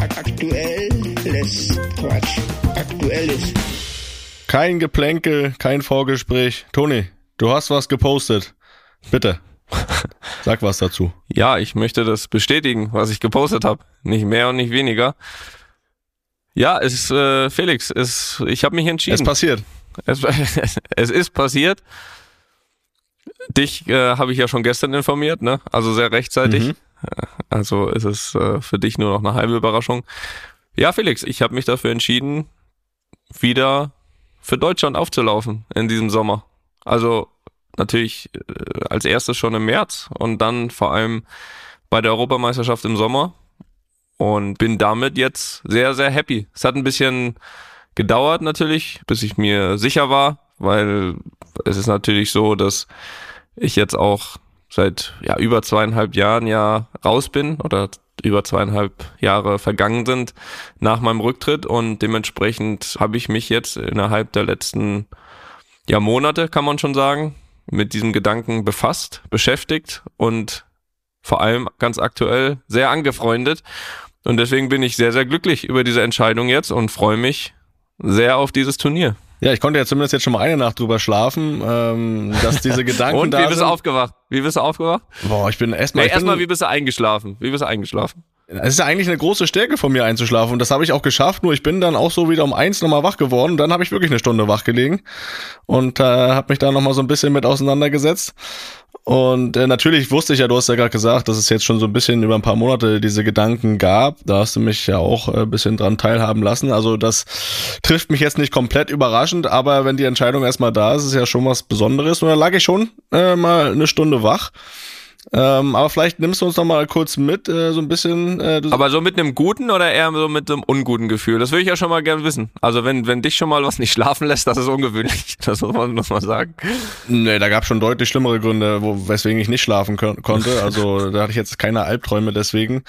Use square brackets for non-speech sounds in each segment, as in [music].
Aktuelles Quatsch. Aktuelles. Kein Geplänkel, kein Vorgespräch. Toni, du hast was gepostet. Bitte. Sag was dazu. Ja, ich möchte das bestätigen, was ich gepostet habe. Nicht mehr und nicht weniger. Ja, es ist äh, Felix, es, ich habe mich entschieden. Es passiert. Es, [laughs] es ist passiert. Dich äh, habe ich ja schon gestern informiert, ne? Also sehr rechtzeitig. Mhm. Also ist es äh, für dich nur noch eine halbe Überraschung. Ja, Felix, ich habe mich dafür entschieden, wieder für Deutschland aufzulaufen in diesem Sommer. Also natürlich äh, als erstes schon im März und dann vor allem bei der Europameisterschaft im Sommer und bin damit jetzt sehr, sehr happy. Es hat ein bisschen gedauert natürlich, bis ich mir sicher war, weil es ist natürlich so, dass ich jetzt auch seit ja, über zweieinhalb Jahren ja raus bin oder über zweieinhalb Jahre vergangen sind nach meinem Rücktritt und dementsprechend habe ich mich jetzt innerhalb der letzten ja, Monate, kann man schon sagen, mit diesem Gedanken befasst, beschäftigt und vor allem ganz aktuell sehr angefreundet. Und deswegen bin ich sehr, sehr glücklich über diese Entscheidung jetzt und freue mich sehr auf dieses Turnier. Ja, ich konnte ja zumindest jetzt schon mal eine Nacht drüber schlafen, ähm, dass diese [laughs] Gedanken und da wie bist du aufgewacht? Wie bist du aufgewacht? Boah, ich bin erstmal. Nee, erstmal, wie bist du eingeschlafen? Wie bist du eingeschlafen? Es ist ja eigentlich eine große Stärke von mir einzuschlafen und das habe ich auch geschafft, nur ich bin dann auch so wieder um eins nochmal wach geworden und dann habe ich wirklich eine Stunde wach gelegen und äh, habe mich da nochmal so ein bisschen mit auseinandergesetzt. Und äh, natürlich wusste ich ja, du hast ja gerade gesagt, dass es jetzt schon so ein bisschen über ein paar Monate diese Gedanken gab. Da hast du mich ja auch äh, ein bisschen dran teilhaben lassen. Also das trifft mich jetzt nicht komplett überraschend, aber wenn die Entscheidung erstmal da ist, ist ja schon was Besonderes. Und dann lag ich schon äh, mal eine Stunde wach. Ähm, aber vielleicht nimmst du uns noch mal kurz mit, äh, so ein bisschen. Äh, Aber so mit einem guten oder eher so mit einem unguten Gefühl? Das würde ich ja schon mal gern wissen. Also wenn, wenn dich schon mal was nicht schlafen lässt, das ist ungewöhnlich. [laughs] Das muss man, muss man sagen. Nee, da gab schon deutlich schlimmere Gründe, wo, weswegen ich nicht schlafen kon konnte. [laughs] Also da hatte ich jetzt keine Albträume deswegen.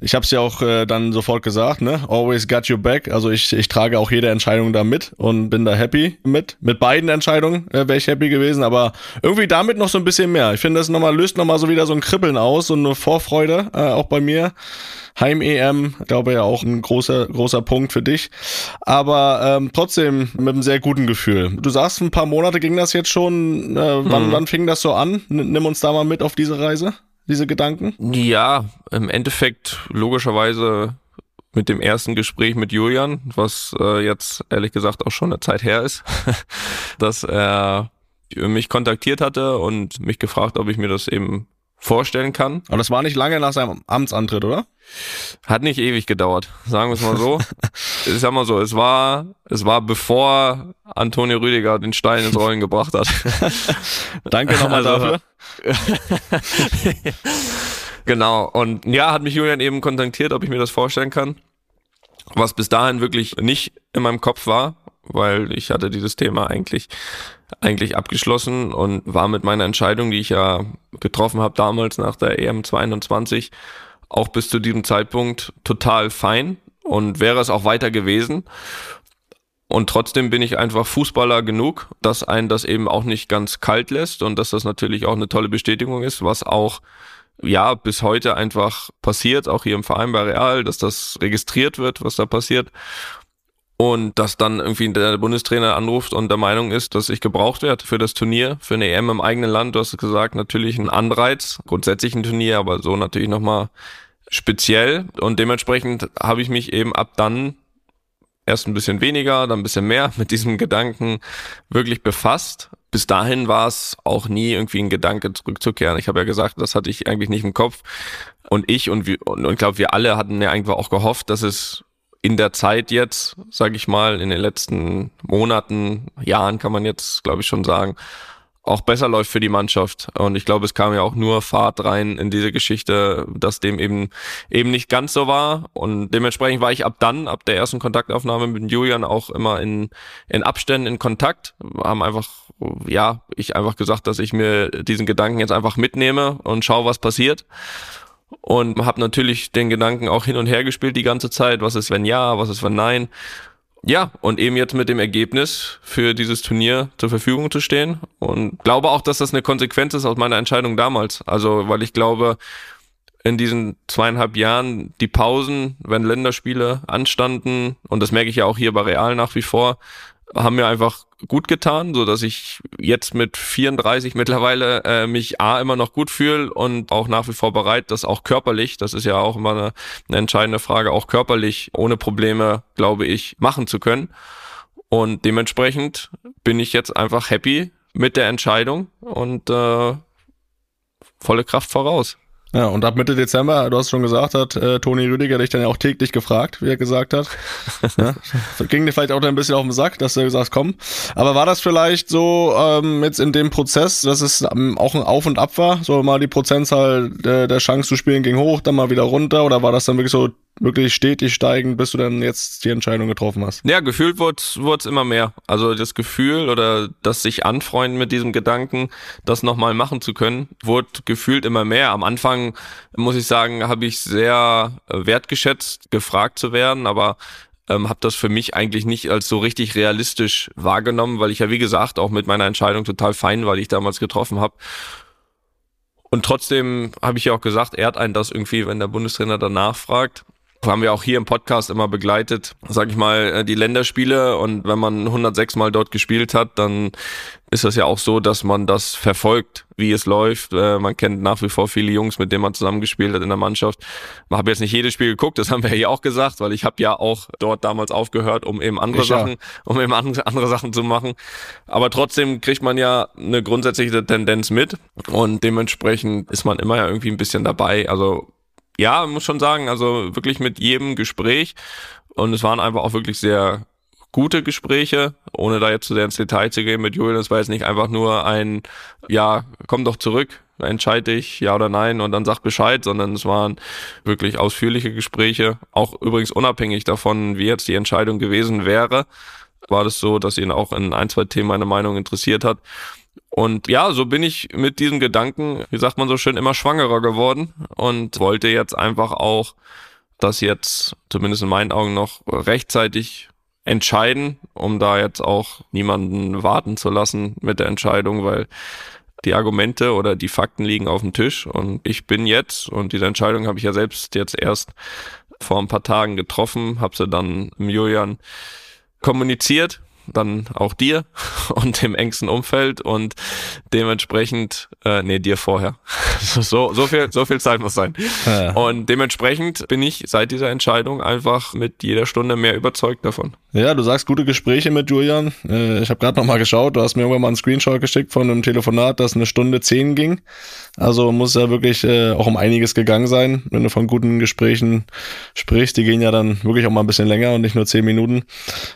Ich habe es ja auch äh, dann sofort gesagt, ne? Always got your back. Also ich, ich trage auch jede Entscheidung da mit und bin da happy mit. Mit beiden Entscheidungen äh, wäre ich happy gewesen, aber irgendwie damit noch so ein bisschen mehr. Ich finde, das noch mal, löst nochmal so wieder so ein Kribbeln aus und eine Vorfreude, äh, auch bei mir. Heim-EM, glaube ja auch ein großer, großer Punkt für dich. Aber ähm, trotzdem mit einem sehr guten Gefühl. Du sagst, ein paar Monate ging das jetzt schon. Äh, wann, Mhm. wann fing das so an? N nimm uns da mal mit auf diese Reise, diese Gedanken. Ja, im Endeffekt logischerweise mit dem ersten Gespräch mit Julian, was äh, jetzt ehrlich gesagt auch schon eine Zeit her ist, [laughs] dass er mich kontaktiert hatte und mich gefragt, ob ich mir das eben vorstellen kann. Aber das war nicht lange nach seinem Amtsantritt, oder? Hat nicht ewig gedauert, sagen wir es mal so. [laughs] ich sag mal so, es war, es war bevor Antonio Rüdiger den Stein ins Rollen gebracht hat. [laughs] Danke nochmal Also, dafür. [laughs] Genau. Und ja, hat mich Julian eben kontaktiert, ob ich mir das vorstellen kann. Was bis dahin wirklich nicht in meinem Kopf war, weil ich hatte dieses Thema eigentlich eigentlich abgeschlossen und war mit meiner Entscheidung, die ich ja getroffen habe damals nach der EM 22, auch bis zu diesem Zeitpunkt total fein und wäre es auch weiter gewesen. Und trotzdem bin ich einfach Fußballer genug, dass einen das eben auch nicht ganz kalt lässt und dass das natürlich auch eine tolle Bestätigung ist, was auch ja bis heute einfach passiert, auch hier im Verein bei Real, dass das registriert wird, was da passiert. Und dass dann irgendwie der Bundestrainer anruft und der Meinung ist, dass ich gebraucht werde für das Turnier, für eine EM im eigenen Land. Du hast gesagt, natürlich ein Anreiz, grundsätzlich ein Turnier, aber so natürlich nochmal speziell. Und dementsprechend habe ich mich eben ab dann erst ein bisschen weniger, dann ein bisschen mehr [laughs] mit diesem Gedanken wirklich befasst. Bis dahin war es auch nie irgendwie ein Gedanke zurückzukehren. Ich habe ja gesagt, das hatte ich eigentlich nicht im Kopf. Und ich und wir, und ich glaube, wir alle hatten ja einfach auch gehofft, dass es in der Zeit jetzt, sage ich mal, in den letzten Monaten, Jahren kann man jetzt, glaube ich, schon sagen, auch besser läuft für die Mannschaft. Und ich glaube, es kam ja auch nur Fahrt rein in diese Geschichte, dass dem eben eben nicht ganz so war. Und dementsprechend war ich ab dann, ab der ersten Kontaktaufnahme mit Julian auch immer in, in Abständen in Kontakt. Haben einfach, ja, ich einfach gesagt, dass ich mir diesen Gedanken jetzt einfach mitnehme und schaue, was passiert. Und habe natürlich den Gedanken auch hin und her gespielt die ganze Zeit. Was ist, wenn ja, was ist, wenn nein? Ja, und eben jetzt mit dem Ergebnis für dieses Turnier zur Verfügung zu stehen. Und glaube auch, dass das eine Konsequenz ist aus meiner Entscheidung damals. Also, weil ich glaube, in diesen zweieinhalb Jahren die Pausen, wenn Länderspiele anstanden, und das merke ich ja auch hier bei Real nach wie vor, haben mir einfach gut getan, so dass ich jetzt mit 34 mittlerweile äh, mich a immer noch gut fühle und auch nach wie vor bereit, das auch körperlich, das ist ja auch immer eine, eine entscheidende Frage, auch körperlich ohne Probleme, glaube ich, machen zu können. Und dementsprechend bin ich jetzt einfach happy mit der Entscheidung und äh, volle Kraft voraus. Ja, und ab Mitte Dezember, du hast schon gesagt, hat äh, Toni Rüdiger dich dann ja auch täglich gefragt, wie er gesagt hat. [laughs] ja, ging dir vielleicht auch ein bisschen auf den Sack, dass du gesagt hast, komm. Aber war das vielleicht so ähm, jetzt in dem Prozess, dass es ähm, auch ein Auf und Ab war? So mal die Prozentzahl der, der Chance zu spielen ging hoch, dann mal wieder runter? Oder war das dann wirklich so wirklich stetig steigen, bis du dann jetzt die Entscheidung getroffen hast? Ja, gefühlt wurde es immer mehr. Also das Gefühl oder das sich anfreunden mit diesem Gedanken, das nochmal machen zu können, wurde gefühlt immer mehr. Am Anfang, muss ich sagen, habe ich sehr äh, wertgeschätzt, gefragt zu werden, aber ähm, habe das für mich eigentlich nicht als so richtig realistisch wahrgenommen, weil ich ja, wie gesagt, auch mit meiner Entscheidung total fein war, die ich damals getroffen habe. Und trotzdem habe ich ja auch gesagt, ehrt einen das irgendwie, wenn der Bundestrainer danach fragt haben wir auch hier im Podcast immer begleitet, sag ich mal, äh, die Länderspiele und wenn man 106 Mal dort gespielt hat, dann ist das ja auch so, dass man das verfolgt, wie es läuft. Äh, man kennt nach wie vor viele Jungs, mit denen man zusammengespielt hat in der Mannschaft. Man habe jetzt nicht jedes Spiel geguckt, das haben wir ja auch gesagt, weil ich habe ja auch dort damals aufgehört, um eben andere ich Sachen, ja. um eben andere Sachen zu machen. Aber trotzdem kriegt man ja eine grundsätzliche Tendenz mit und dementsprechend ist man immer ja irgendwie ein bisschen dabei. Also ja, muss schon sagen, also wirklich mit jedem Gespräch und es waren einfach auch wirklich sehr gute Gespräche, ohne da jetzt zu sehr ins Detail zu gehen mit Julian. Es war jetzt nicht einfach nur ein, ja, komm doch zurück, entscheide ich ja oder nein und dann sag Bescheid, sondern es waren wirklich ausführliche Gespräche. Auch übrigens unabhängig davon, wie jetzt die Entscheidung gewesen wäre, war das so, dass ihn auch in ein, zwei Themen meine Meinung interessiert hat. Und ja, so bin ich mit diesem Gedanken, wie sagt man so schön, immer schwangerer geworden und wollte jetzt einfach auch das jetzt, zumindest in meinen Augen, noch rechtzeitig entscheiden, um da jetzt auch niemanden warten zu lassen mit der Entscheidung, weil die Argumente oder die Fakten liegen auf dem Tisch und ich bin jetzt, und diese Entscheidung habe ich ja selbst jetzt erst vor ein paar Tagen getroffen, habe sie dann im Julian kommuniziert dann auch dir [laughs] und dem engsten Umfeld und dementsprechend, äh, nee, dir vorher. [laughs] so, so viel, so viel Zeit muss sein. Ja. Und dementsprechend bin ich seit dieser Entscheidung einfach mit jeder Stunde mehr überzeugt davon. Ja, du sagst gute Gespräche mit Julian. Äh, ich habe gerade noch mal geschaut, du hast mir irgendwann mal einen Screenshot geschickt von einem Telefonat, das eine Stunde zehn ging. Also muss ja wirklich äh, auch um einiges gegangen sein, wenn du von guten Gesprächen sprichst. Die gehen ja dann wirklich auch mal ein bisschen länger und nicht nur zehn Minuten.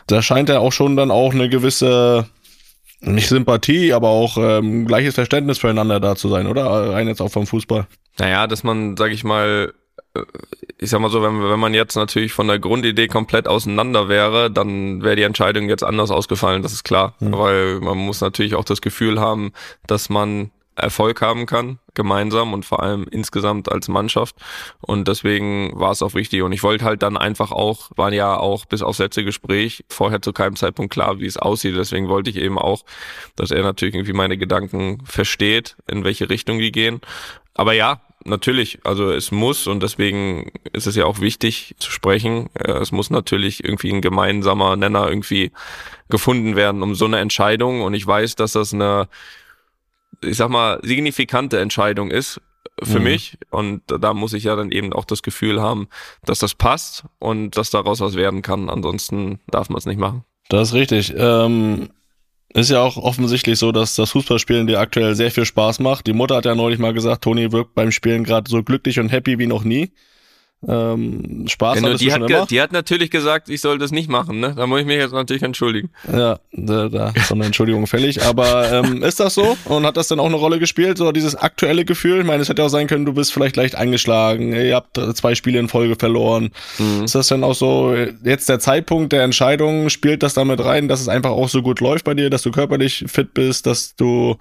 Da scheint er auch schon dann auch eine gewisse nicht Sympathie, aber auch ähm, gleiches Verständnis füreinander da zu sein, oder? Rein jetzt auch vom Fußball. Naja, dass man, sag ich mal, äh, ich sag mal so, wenn, wenn man jetzt natürlich von der Grundidee komplett auseinander wäre, dann wäre die Entscheidung jetzt anders ausgefallen, das ist klar. Mhm. Weil man muss natürlich auch das Gefühl haben, dass man Erfolg haben kann, gemeinsam und vor allem insgesamt als Mannschaft. Und deswegen war es auch wichtig. Und ich wollte halt dann einfach auch, war ja auch bis aufs letzte Gespräch vorher zu keinem Zeitpunkt klar, wie es aussieht. Deswegen wollte ich eben auch, dass er natürlich irgendwie meine Gedanken versteht, in welche Richtung die gehen. Aber ja, natürlich, also es muss und deswegen ist es ja auch wichtig zu sprechen. Es muss natürlich irgendwie ein gemeinsamer Nenner irgendwie gefunden werden um so eine Entscheidung. Und ich weiß, dass das eine ich sag mal, signifikante Entscheidung ist für mhm. mich. Und da muss ich ja dann eben auch das Gefühl haben, dass das passt und dass daraus was werden kann. Ansonsten darf man es nicht machen. Das ist richtig. Ähm, ist ja auch offensichtlich so, dass das Fußballspielen dir aktuell sehr viel Spaß macht. Die Mutter hat ja neulich mal gesagt, Toni wirkt beim Spielen gerade so glücklich und happy wie noch nie. Ähm, Spaß genau, die, hat immer. die hat natürlich gesagt, ich soll das nicht machen, ne? Da muss ich mich jetzt natürlich entschuldigen. Ja, da, da ist eine Entschuldigung fällig. Aber ähm, [laughs] ist das so? Und hat das dann auch eine Rolle gespielt, so dieses aktuelle Gefühl? Ich meine, es hätte auch sein können, du bist vielleicht leicht eingeschlagen, ihr habt zwei Spiele in Folge verloren. Mhm. Ist das denn auch so, jetzt der Zeitpunkt der Entscheidung, spielt das damit rein, dass es einfach auch so gut läuft bei dir, dass du körperlich fit bist, dass du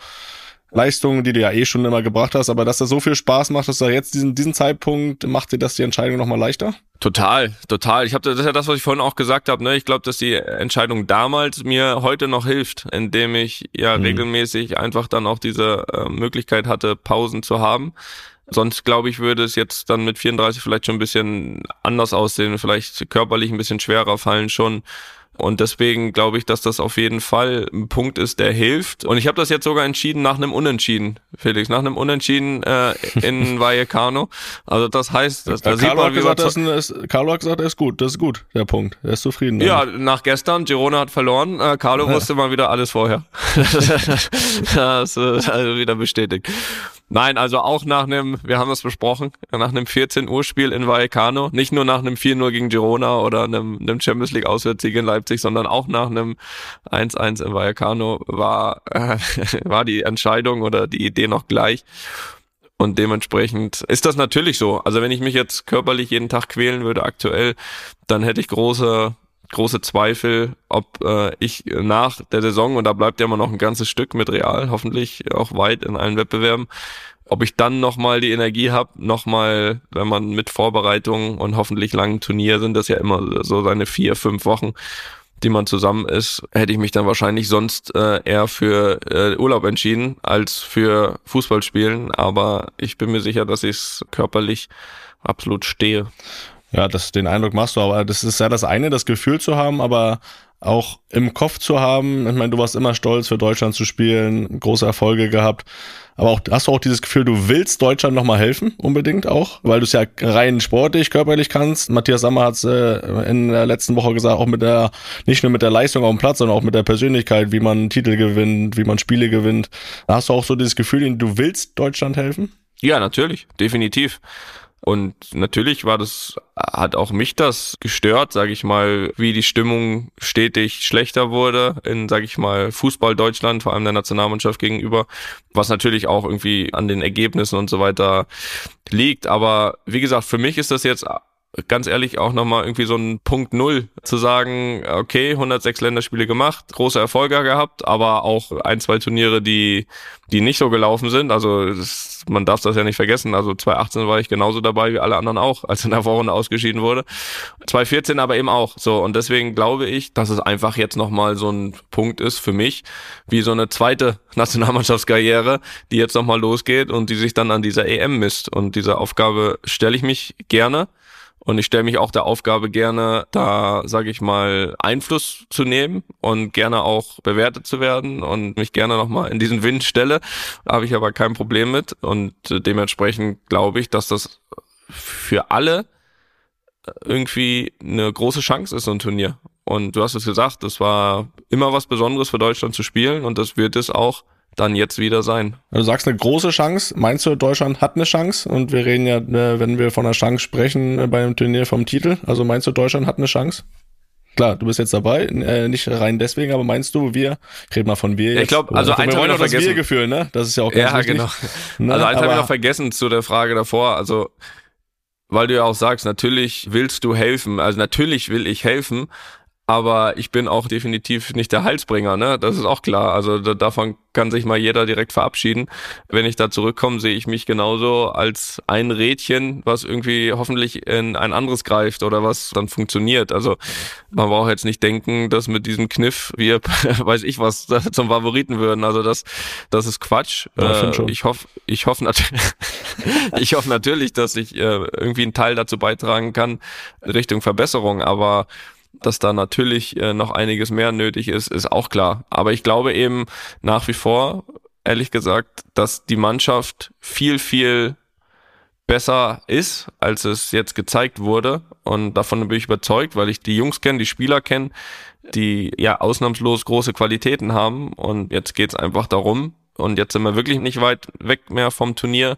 Leistungen, die du ja eh schon immer gebracht hast, aber dass das so viel Spaß macht, dass du jetzt diesen, diesen Zeitpunkt macht dir das die Entscheidung nochmal leichter? Total, total. Ich habe das ist ja das, was ich vorhin auch gesagt habe. Ne? Ich glaube, dass die Entscheidung damals mir heute noch hilft, indem ich ja mhm. regelmäßig einfach dann auch diese äh, Möglichkeit hatte, Pausen zu haben. Sonst glaube ich, würde es jetzt dann mit 34 vielleicht schon ein bisschen anders aussehen, vielleicht körperlich ein bisschen schwerer fallen schon. Und deswegen glaube ich, dass das auf jeden Fall ein Punkt ist, der hilft. Und ich habe das jetzt sogar entschieden nach einem Unentschieden, Felix, nach einem Unentschieden äh, in [laughs] Vallecano. Also das heißt, dass, da sieht man, gesagt, das ist, Carlo hat gesagt, er ist gut, das ist gut, der Punkt. Er ist zufrieden. Ja, damit. nach gestern, Girona hat verloren, äh, Carlo ja. [laughs] wusste mal wieder alles vorher. [laughs] das ist also wieder bestätigt. Nein, also auch nach einem, wir haben das besprochen, nach einem 14 Uhr Spiel in Vallecano, nicht nur nach einem 4-0 gegen Girona oder einem, einem Champions League Auswärtssieg in Leipzig, sondern auch nach einem 1-1 in Vallecano war, äh, [laughs] war die Entscheidung oder die Idee noch gleich. Und dementsprechend ist das natürlich so. Also wenn ich mich jetzt körperlich jeden Tag quälen würde aktuell, dann hätte ich große große Zweifel, ob äh, ich nach der Saison, und da bleibt ja immer noch ein ganzes Stück mit Real, hoffentlich auch weit in allen Wettbewerben, ob ich dann nochmal die Energie habe, nochmal, wenn man mit Vorbereitung und hoffentlich langen Turnier sind das ja immer so seine vier, fünf Wochen, die man zusammen ist, hätte ich mich dann wahrscheinlich sonst äh, eher für äh, Urlaub entschieden als für Fußballspielen. Aber ich bin mir sicher, dass ich es körperlich absolut stehe. Ja, das, den Eindruck machst du, aber das ist ja das eine, das Gefühl zu haben, aber auch im Kopf zu haben. Ich meine, du warst immer stolz, für Deutschland zu spielen, große Erfolge gehabt. Aber auch, hast du auch dieses Gefühl, du willst Deutschland nochmal helfen, unbedingt auch, weil du es ja rein sportlich, körperlich kannst. Matthias Sammer hat es äh, in der letzten Woche gesagt, auch mit der, nicht nur mit der Leistung auf dem Platz, sondern auch mit der Persönlichkeit, wie man Titel gewinnt, wie man Spiele gewinnt. Hast du auch so dieses Gefühl, du willst Deutschland helfen? Ja, natürlich, definitiv. Und natürlich war das, hat auch mich das gestört, sage ich mal, wie die Stimmung stetig schlechter wurde in, sage ich mal, Fußball Deutschland, vor allem der Nationalmannschaft gegenüber, was natürlich auch irgendwie an den Ergebnissen und so weiter liegt. Aber wie gesagt, für mich ist das jetzt ganz ehrlich auch nochmal irgendwie so ein Punkt Null zu sagen, okay, 106 Länderspiele gemacht, große Erfolge gehabt, aber auch ein, zwei Turniere, die, die nicht so gelaufen sind. Also das, man darf das ja nicht vergessen. Also 2018 war ich genauso dabei wie alle anderen auch, als in der Vorrunde ausgeschieden wurde. 2014 aber eben auch. So und deswegen glaube ich, dass es einfach jetzt nochmal so ein Punkt ist für mich, wie so eine zweite [laughs] Nationalmannschaftskarriere, die jetzt nochmal losgeht und die sich dann an dieser EM misst. Und diese Aufgabe stelle ich mich gerne. Und ich stelle mich auch der Aufgabe gerne, da, sage ich mal, Einfluss zu nehmen und gerne auch bewertet zu werden und mich gerne nochmal in diesen Wind stelle. Da habe ich aber kein Problem mit. Und dementsprechend glaube ich, dass das für alle irgendwie eine große Chance ist, so ein Turnier. Und du hast es gesagt, es war immer was Besonderes für Deutschland zu spielen und das wird es auch dann jetzt wieder sein. Du sagst eine große Chance. Meinst du, Deutschland hat eine Chance? Und wir reden ja, äh, wenn wir von einer Chance sprechen, äh, bei einem Turnier vom Titel. Also meinst du, Deutschland hat eine Chance? Klar, du bist jetzt dabei, äh, nicht rein deswegen, aber meinst du, wir, ich rede mal von wir jetzt. Ich glaube, also eins wir wollen noch das Wir-Gefühl, ne? Das ist ja auch ganz Ja, wichtig. genau. [laughs] Ne? Also eins habe ich noch vergessen zu der Frage davor. Also, weil du ja auch sagst, natürlich willst du helfen. Also natürlich will ich helfen, aber ich bin auch definitiv nicht der Halsbringer, ne? Das ist auch klar. Also da, davon kann sich mal jeder direkt verabschieden. Wenn ich da zurückkomme, sehe ich mich genauso als ein Rädchen, was irgendwie hoffentlich in ein anderes greift oder was dann funktioniert. Also man braucht jetzt nicht denken, dass mit diesem Kniff wir, [laughs] weiß ich was, [laughs] zum Favoriten würden. Also das, das ist Quatsch. Ja, ich, äh, ich hoffe, ich hoffe natürlich, [laughs] ich hoffe natürlich, dass ich äh, irgendwie einen Teil dazu beitragen kann Richtung Verbesserung. Aber dass da natürlich äh, noch einiges mehr nötig ist, ist auch klar. Aber ich glaube eben nach wie vor, ehrlich gesagt, dass die Mannschaft viel, viel besser ist, als es jetzt gezeigt wurde. Und davon bin ich überzeugt, weil ich die Jungs kenne, die Spieler kenne, die ja ausnahmslos große Qualitäten haben. Und jetzt geht's einfach darum, und jetzt sind wir wirklich nicht weit weg mehr vom Turnier,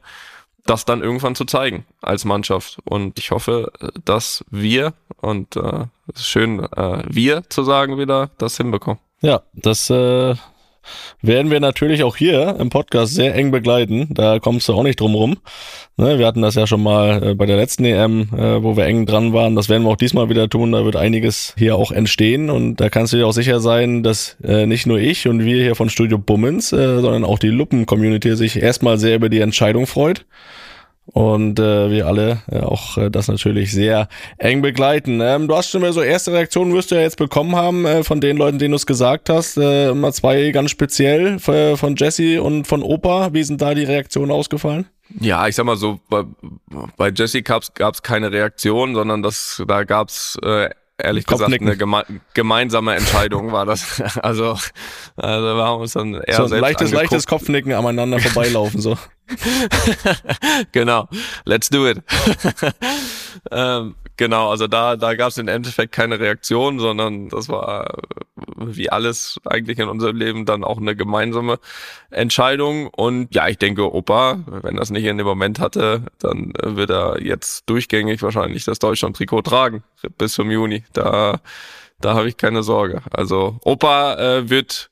das dann irgendwann zu zeigen als Mannschaft. Und ich hoffe, dass wir, und äh, es ist schön, äh, wir zu sagen wieder, das hinbekommen. Ja, das äh, werden wir natürlich auch hier im Podcast sehr eng begleiten. Da kommst du auch nicht drum rum. Ne, wir hatten das ja schon mal äh, bei der letzten EM, äh, wo wir eng dran waren. Das werden wir auch diesmal wieder tun. Da wird einiges hier auch entstehen. Und da kannst du dir auch sicher sein, dass äh, nicht nur ich und wir hier von Studio Bummens, sondern auch die Luppen-Community sich erstmal sehr über die Entscheidung freut und äh, wir alle äh, auch äh, das natürlich sehr eng begleiten. Ähm, du hast schon mal so erste Reaktionen wirst du ja jetzt bekommen haben äh, von den Leuten, denen du es gesagt hast. Äh, mal zwei ganz speziell äh, von Jesse und von Opa. Wie sind da die Reaktionen ausgefallen? Ja, ich sag mal so, bei, bei Jesse gab's gab's keine Reaktion, sondern das da gab's äh, ehrlich gesagt eine geme gemeinsame Entscheidung war das. [laughs] Also, also wir haben uns dann eher so ein leichtes, angeguckt. leichtes Kopfnicken aneinander vorbeilaufen so. [laughs] [laughs] genau, let's do it. [laughs] ähm, genau, also da, da gab es im Endeffekt keine Reaktion, sondern das war äh, wie alles eigentlich in unserem Leben dann auch eine gemeinsame Entscheidung. Und ja, ich denke, Opa, wenn das nicht in dem Moment hatte, dann äh, wird er jetzt durchgängig wahrscheinlich das Deutschland-Trikot tragen bis zum Juni. Da, da habe ich keine Sorge. Also Opa äh, wird,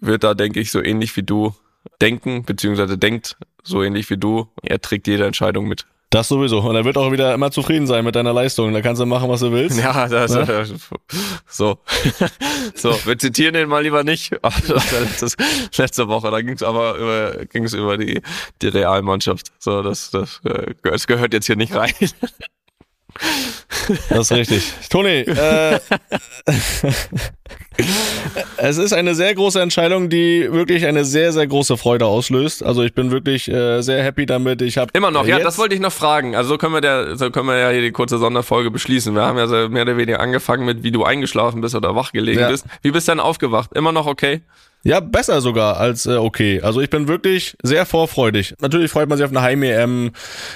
wird da, denke ich, so ähnlich wie du denken, beziehungsweise denkt so ähnlich wie du. Er trägt jede Entscheidung mit. Das sowieso. Und er wird auch wieder immer zufrieden sein mit deiner Leistung. Da kannst du machen, was du willst. Ja, das, Ja. äh, so. so, wir zitieren den mal lieber nicht. [laughs] War letztes, letzte Woche, da ging es aber über, ging es über die, die Realmannschaft. So, das, das, äh, das gehört jetzt hier nicht rein. [laughs] Das ist richtig. Toni, äh, [laughs] es ist eine sehr große Entscheidung, die wirklich eine sehr, sehr große Freude auslöst. Also ich bin wirklich äh, sehr happy damit. Ich habe Immer noch, ja, jetzt, das wollte ich noch fragen. Also so können wir der, so können wir ja hier die kurze Sonderfolge beschließen. Wir haben ja so mehr oder weniger angefangen mit, wie du eingeschlafen bist oder wach gelegen Ja. bist. Wie bist du denn aufgewacht? Immer noch okay? Ja, besser sogar als äh, okay. Also ich bin wirklich sehr vorfreudig. Natürlich freut man sich auf eine Heim-EM,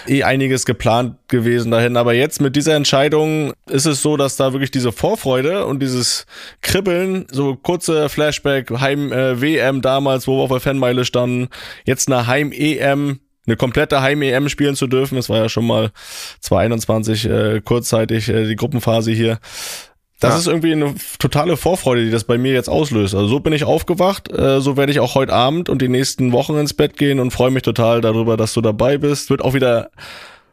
eh einiges geplant gewesen dahin. Aber jetzt mit dieser Entscheidung ist es so, dass da wirklich diese Vorfreude und dieses Kribbeln, so kurze Flashback, Heim-WM damals, wo wir auf der Fanmeile standen, jetzt eine Heim-EM, eine komplette Heim-EM spielen zu dürfen. Das war ja schon mal 2021 äh, kurzzeitig äh, die Gruppenphase hier. Das Ja. ist irgendwie eine totale Vorfreude, die das bei mir jetzt auslöst. Also so bin ich aufgewacht, äh, so werde ich auch heute Abend und die nächsten Wochen ins Bett gehen und freue mich total darüber, dass du dabei bist. Wird auch wieder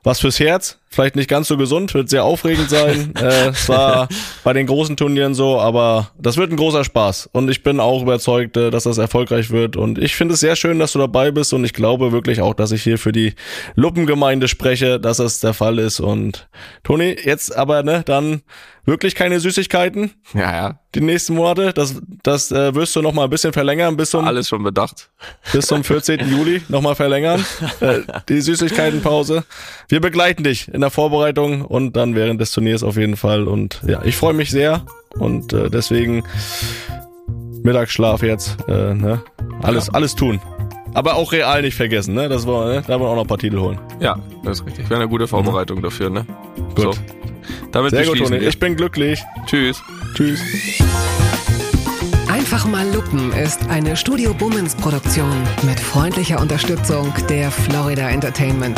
was fürs Herz, vielleicht nicht ganz so gesund, wird sehr aufregend sein. [laughs] äh, es war bei den großen Turnieren so, aber das wird ein großer Spaß. Und ich bin auch überzeugt, äh, dass das erfolgreich wird. Und ich finde es sehr schön, dass du dabei bist. Und ich glaube wirklich auch, dass ich hier für die Luppengemeinde spreche, dass das der Fall ist. Und Toni, jetzt aber, ne, dann wirklich keine Süßigkeiten Ja, ja. die nächsten Monate. Das, das äh, wirst du noch mal ein bisschen verlängern bis zum Alles schon bedacht. bis zum 14. Juli nochmal verlängern. [laughs] Äh, die Süßigkeitenpause. Wir begleiten dich in der Vorbereitung und dann während des Turniers auf jeden Fall. Und ja, ich freue mich sehr und äh, deswegen Mittagsschlaf jetzt. Äh, ne? Alles, alles tun. Aber auch real nicht vergessen, ne? Das war, ne? Da wollen wir auch noch ein paar Titel holen. Ja, das ist richtig. Wäre eine gute Vorbereitung dafür, ne? Gut. So. Damit Sehr gut, Toni. Ich bin glücklich. Tschüss. Tschüss. Einfach mal lupen ist eine Studio Bummens Produktion mit freundlicher Unterstützung der Florida Entertainment.